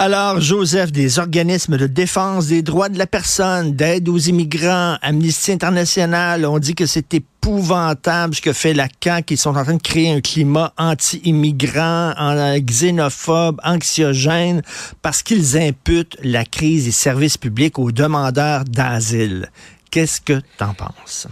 Alors, Joseph, des organismes de défense des droits de la personne, d'aide aux immigrants, Amnesty International, on dit que c'est épouvantable ce que fait la CAQ, qu'ils sont en train de créer un climat anti-immigrant, xénophobe, anxiogène, parce qu'ils imputent la crise des services publics aux demandeurs d'asile. Qu'est-ce que tu en penses?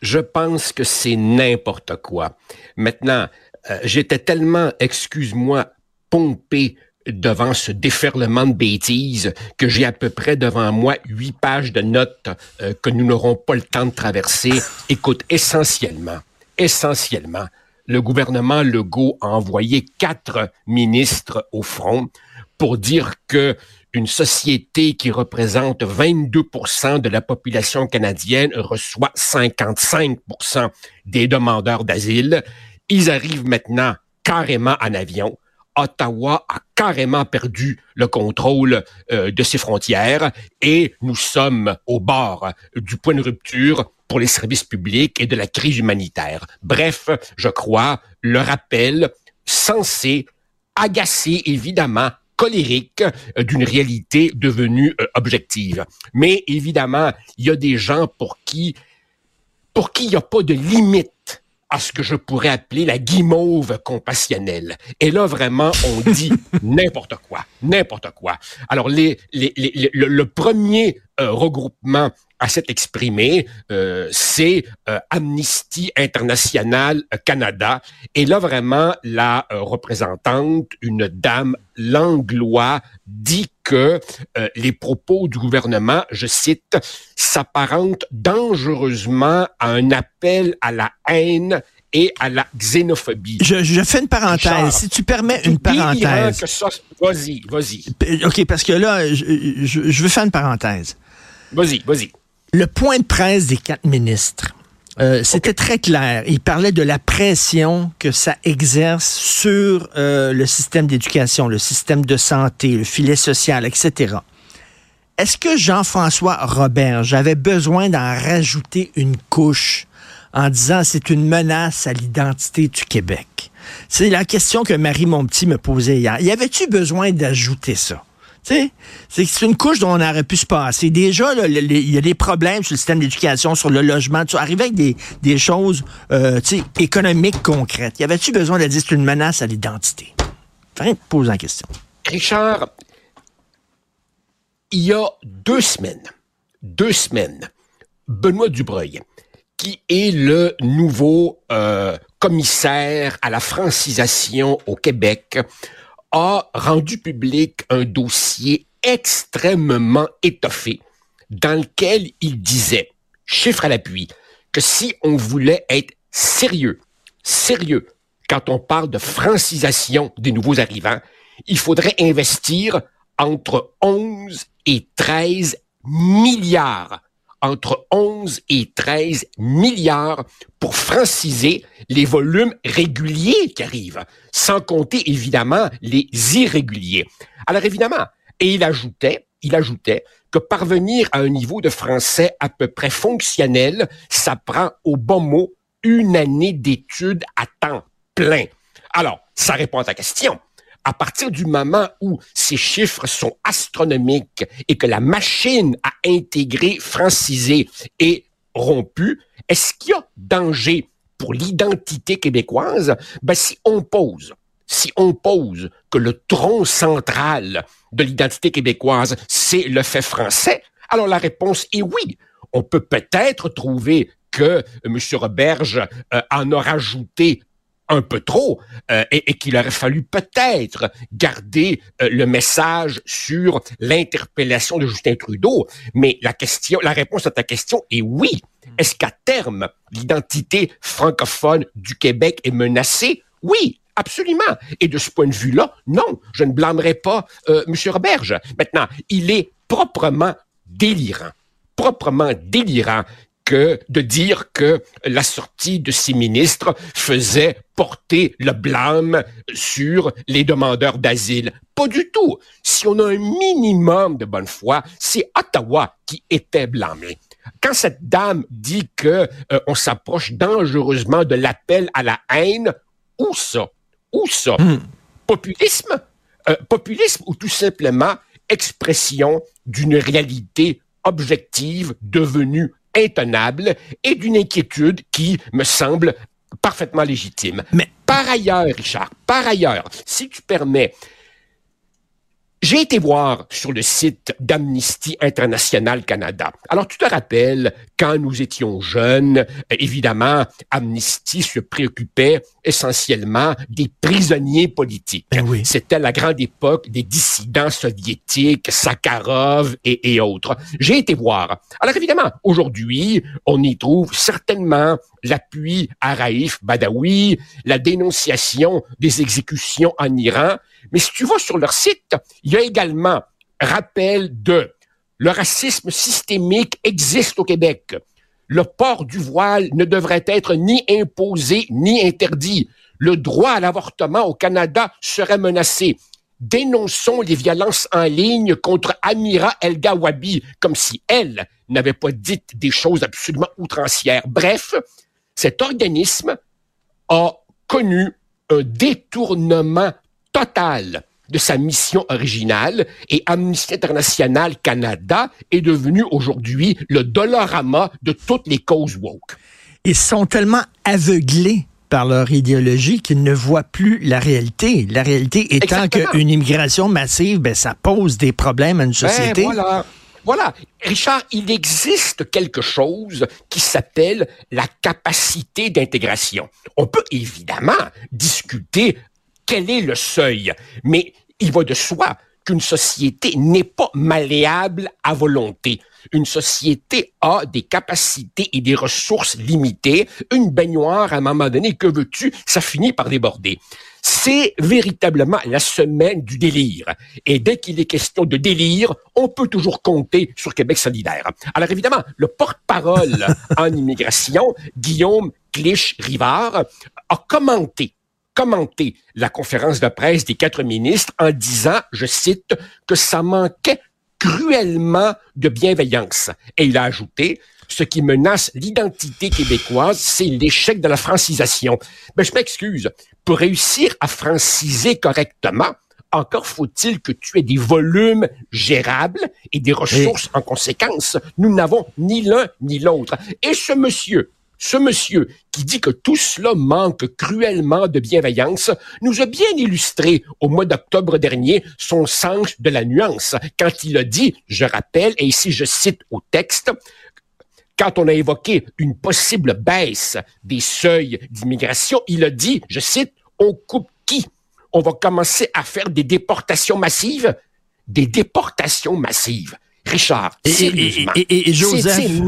Je pense que c'est n'importe quoi. Maintenant, euh, j'étais tellement, excuse-moi, pompé devant ce déferlement de bêtises que j'ai à peu près devant moi huit pages de notes euh, que nous n'aurons pas le temps de traverser. Écoute, essentiellement, essentiellement, le gouvernement Legault a envoyé quatre ministres au front pour dire que une société qui représente 22 de la population canadienne reçoit 55% des demandeurs d'asile. Ils arrivent maintenant carrément en avion. Ottawa a carrément perdu le contrôle euh, de ses frontières et nous sommes au bord du point de rupture pour les services publics et de la crise humanitaire. Bref, je crois, le rappel censé agacer évidemment colérique euh, d'une réalité devenue euh, objective. Mais évidemment, il y a des gens pour qui pour qui il n'y a pas de limite à ce que je pourrais appeler la guimauve compassionnelle. Et là, vraiment, on dit n'importe quoi, n'importe quoi. Alors, les, les, le, premier euh, regroupement à s'être exprimé, euh, c'est euh, Amnesty International Canada. Et là, vraiment, la représentante, une dame langlois, dit que les propos du gouvernement, je cite, s'apparentent dangereusement à un appel à la haine et à la xénophobie. Je, je fais une parenthèse. si tu permets une parenthèse. Vas-y, vas-y. OK, parce que là, je, je, je veux faire une parenthèse. Vas-y, vas-y. Le point de presse des quatre ministres. Euh, c'était très clair. Il parlait de la pression que ça exerce sur euh, le système d'éducation, le système de santé, le filet social, etc. Est-ce que Jean-François Robert, j'avais besoin d'en rajouter une couche en disant c'est une menace à l'identité du Québec? C'est la question que Marie Monpetit me posait hier. Y avait-tu besoin d'ajouter ça? C'est une couche dont on aurait pu se passer. Déjà, il y a des problèmes sur le système d'éducation, sur le logement. Tu avec des, choses euh, économiques concrètes. Y avait-tu besoin de dire c'est une menace à l'identité? Enfin, pose la question. Richard, il y a deux semaines, deux semaines, Benoît Dubreuil, qui est le nouveau euh, commissaire à la francisation au Québec, a rendu public un dossier extrêmement étoffé dans lequel il disait, chiffre à l'appui, que si on voulait être sérieux, sérieux, quand on parle de francisation des nouveaux arrivants, il faudrait investir entre 11 et 13 milliards entre 11 et 13 milliards pour franciser les volumes réguliers qui arrivent, sans compter évidemment les irréguliers. Alors évidemment, et il ajoutait, il ajoutait que parvenir à un niveau de français à peu près fonctionnel, ça prend au bon mot une année d'études à temps plein. Alors, ça répond à ta question à partir du moment où ces chiffres sont astronomiques et que la machine à intégrer, franciser est rompue, est-ce qu'il y a danger pour l'identité québécoise? Ben, si on pose, si on pose que le tronc central de l'identité québécoise, c'est le fait français, alors la réponse est oui. On peut peut-être trouver que M. Roberge euh, en a rajouté un peu trop euh, et, qu'il aurait fallu peut-être garder euh, le message sur l'interpellation de Justin Trudeau. Mais la réponse à ta question est oui. Est-ce qu'à terme, l'identité francophone du Québec est menacée? Oui, absolument. Et de ce point de vue-là, non, je ne blâmerai pas euh, M. Roberge. Maintenant, il est proprement délirant, proprement délirant que de dire que la sortie de ces ministres faisait porter le blâme sur les demandeurs d'asile. Pas du tout. Si on a un minimum de bonne foi, c'est Ottawa qui était blâmé. Quand cette dame dit que euh, on s'approche dangereusement de l'appel à la haine, où ça? Où ça? Hmm. Populisme? Euh, Populisme ou tout simplement expression d'une réalité objective devenue intenable et d'une inquiétude qui me semble parfaitement légitime. Mais par ailleurs, Richard, par ailleurs, si tu permets, j'ai été voir sur le site d'Amnesty International Canada. Alors, tu te rappelles, quand nous étions jeunes, évidemment, Amnesty se préoccupait essentiellement des prisonniers politiques. Ben oui. C'était la grande époque des dissidents soviétiques, Sakharov et, et autres. J'ai été voir. Alors, évidemment, aujourd'hui, on y trouve certainement l'appui à Raif Badawi, la dénonciation des exécutions en Iran, mais si tu vas sur leur site, il y a également rappel de le racisme systémique existe au Québec. Le port du voile ne devrait être ni imposé ni interdit. Le droit à l'avortement au Canada serait menacé. Dénonçons les violences en ligne contre Amira El Gawabi, comme si elle n'avait pas dit des choses absolument outrancières. Bref, cet organisme a connu un détournement total de sa mission originale et Amnesty International Canada est devenu aujourd'hui le dollarama de toutes les causes woke. Ils sont tellement aveuglés par leur idéologie qu'ils ne voient plus la réalité. La réalité étant qu'une immigration massive, ben, ça pose des problèmes à une ben, société. voilà. Voilà, Richard, il existe quelque chose qui s'appelle la capacité d'intégration. On peut évidemment discuter quel est le seuil? Mais il va de soi qu'une société n'est pas malléable à volonté. Une société a des capacités et des ressources limitées. Une baignoire, à un moment donné, que veux-tu? Ça finit par déborder. C'est véritablement la semaine du délire. Et dès qu'il est question de délire, on peut toujours compter sur Québec solidaire. Alors évidemment, le porte-parole en immigration, Guillaume Clich-Rivard, a commenté commenté la conférence de presse des quatre ministres en disant, je cite, que ça manquait cruellement de bienveillance. Et il a ajouté, ce qui menace l'identité québécoise, c'est l'échec de la francisation. Mais ben, je m'excuse. Pour réussir à franciser correctement, encore faut-il que tu aies des volumes gérables et des ressources en conséquence. Nous n'avons ni l'un ni l'autre. Et ce monsieur, ce monsieur qui dit que tout cela manque cruellement de bienveillance nous a bien illustré au mois d'octobre dernier son sens de la nuance quand il a dit, je rappelle, et ici je cite au texte, quand on a évoqué une possible baisse des seuils d'immigration, il a dit, je cite, on coupe qui? On va commencer à faire des déportations massives? Des déportations massives. Richard, sérieusement, et, Joseph,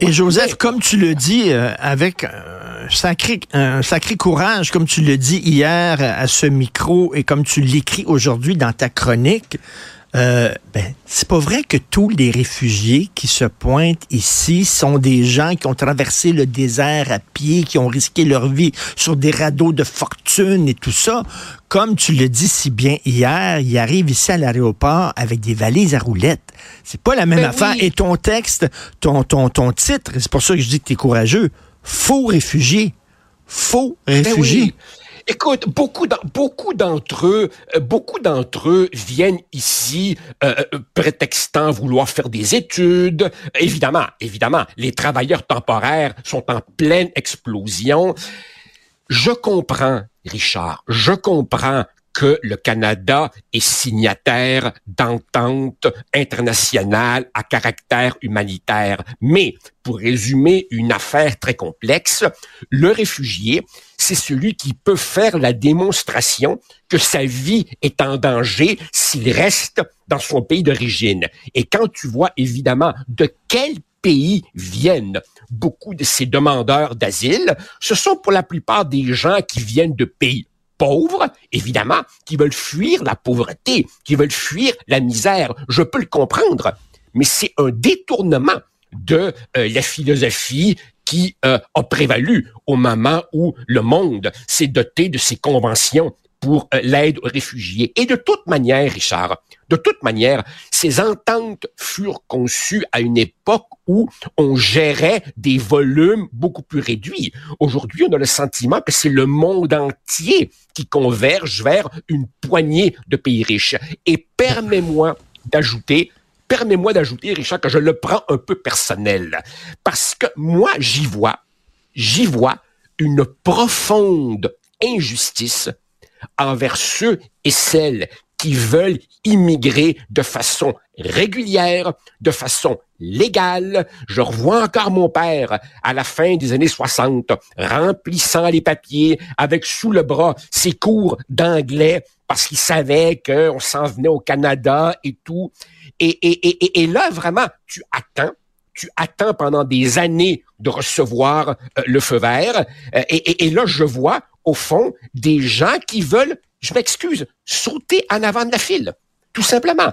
Et Joseph, comme tu le dis, euh, avec un sacré, un sacré courage, comme tu le dis hier à ce micro et comme tu l'écris aujourd'hui dans ta chronique, euh, ben, c'est pas vrai que tous les réfugiés qui se pointent ici sont des gens qui ont traversé le désert à pied, qui ont risqué leur vie sur des radeaux de fortune et tout ça. Comme tu le dis si bien hier, ils arrivent ici à l'aéroport avec des valises à roulettes. C'est pas la même ben affaire. Et ton texte, ton, ton, ton titre, c'est pour ça que je dis que tu es courageux. Faux réfugiés. Faux ben réfugiés. Écoute, beaucoup beaucoup d'entre eux, euh, beaucoup d'entre eux viennent ici euh, euh, prétextant vouloir faire des études. Évidemment, évidemment, les travailleurs temporaires sont en pleine explosion. Je comprends, Richard, je comprends que le Canada est signataire d'ententes internationales à caractère humanitaire. Mais, pour résumer une affaire très complexe, le réfugié, c'est celui qui peut faire la démonstration que sa vie est en danger s'il reste dans son pays d'origine. Et quand tu vois évidemment de quel pays viennent beaucoup de ces demandeurs d'asile, ce sont pour la plupart des gens qui viennent de pays pauvres, évidemment, qui veulent fuir la pauvreté, qui veulent fuir la misère. Je peux le comprendre, mais c'est un détournement de euh, la philosophie qui euh, a prévalu au moment où le monde s'est doté de ces conventions pour euh, l'aide aux réfugiés. Et de toute manière, Richard, de toute manière, ces ententes furent conçues à une époque où on gérait des volumes beaucoup plus réduits. Aujourd'hui, on a le sentiment que c'est le monde entier qui converge vers une poignée de pays riches. Et permets-moi d'ajouter permets-moi d'ajouter, Richard, que je le prends un peu personnel. Parce que moi, j'y vois, j'y vois une profonde injustice envers ceux et celles qui veulent immigrer de façon régulière, de façon légale. Je revois encore mon père à la fin des années 60, remplissant les papiers avec sous le bras ses cours d'anglais parce qu'il savait qu'on s'en venait au Canada et tout. Et, et, et, et là, vraiment, tu attends tu attends pendant des années de recevoir euh, le feu vert. Euh, et, et, là, je vois, au fond, des gens qui veulent je m'excuse, sauter en avant de la file. Tout simplement.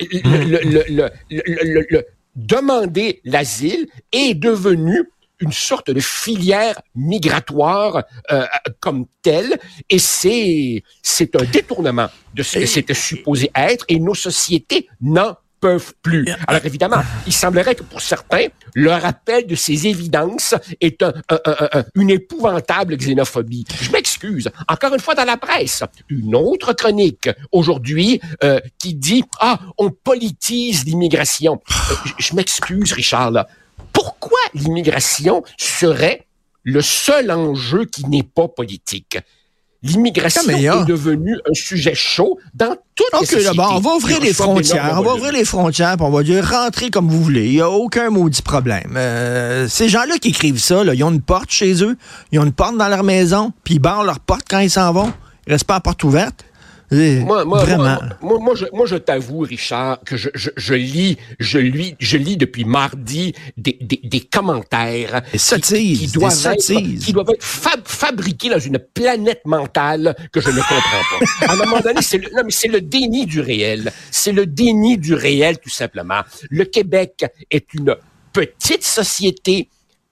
Le, le, demander l'asile est devenu une sorte de filière migratoire euh, comme telle, et c'est c'est un détournement de ce que c'était supposé être, et nos sociétés n'en plus. Alors évidemment, il semblerait que pour certains, le rappel de ces évidences est un, une épouvantable xénophobie. Je m'excuse. Encore une fois dans la presse, une autre chronique aujourd'hui euh, qui dit ah on politise l'immigration. Euh, je m'excuse Richard. Pourquoi l'immigration serait le seul enjeu qui n'est pas politique? L'immigration est devenue un sujet chaud dans toutes les sociétés. Bon, on va ouvrir les frontières. On va ouvrir les frontières, puis on va dire rentrer comme vous voulez. Il n'y a aucun maudit problème. Euh, ces gens-là qui écrivent ça, là, ils ont une porte chez eux, ils ont une porte dans leur maison, puis ils barrent leur porte quand ils s'en vont. Ils restent pas à porte ouverte. Moi, moi, Vraiment. Moi, moi, je, t'avoue, Richard, que je, je, je, lis, je lis, je lis depuis mardi des, des, des commentaires qui, doivent être, qui doivent être fabriqués dans une planète mentale que je ne comprends pas. à un moment donné, c'est le, non, mais c'est le déni du réel. C'est le déni du réel, tout simplement. Le Québec est une petite société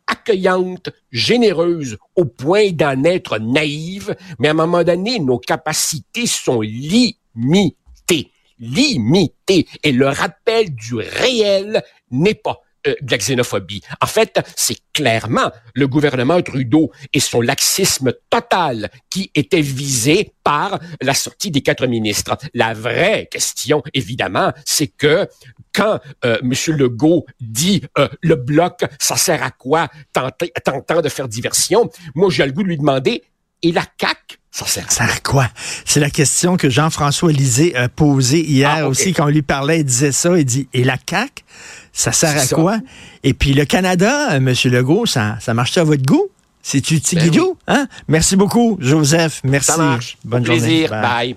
accueillante, généreuse, au point d'en être naïve, mais à un moment donné, nos capacités sont limitées. Limitées. Et le rappel du réel n'est pas euh, de la xénophobie. En fait, c'est clairement le gouvernement Trudeau et son laxisme total qui était visé par la sortie des quatre ministres. La vraie question, évidemment, c'est que quand euh, M. Legault dit euh, le bloc, ça sert à quoi, tentant de faire diversion, moi j'ai le goût de lui demander, et la CAQ, ça sert, à quoi? C'est la question que Jean-François Lisée a posée hier ah, aussi, quand on lui parlait, il disait ça, il dit, et la CAQ, ça sert à quoi? Et puis le Canada, euh, M. Legault, ça, ça marche à votre goût? C'est-tu ben Hein? Merci beaucoup, Joseph. Merci. Ça marche. Bonne journée. Bye.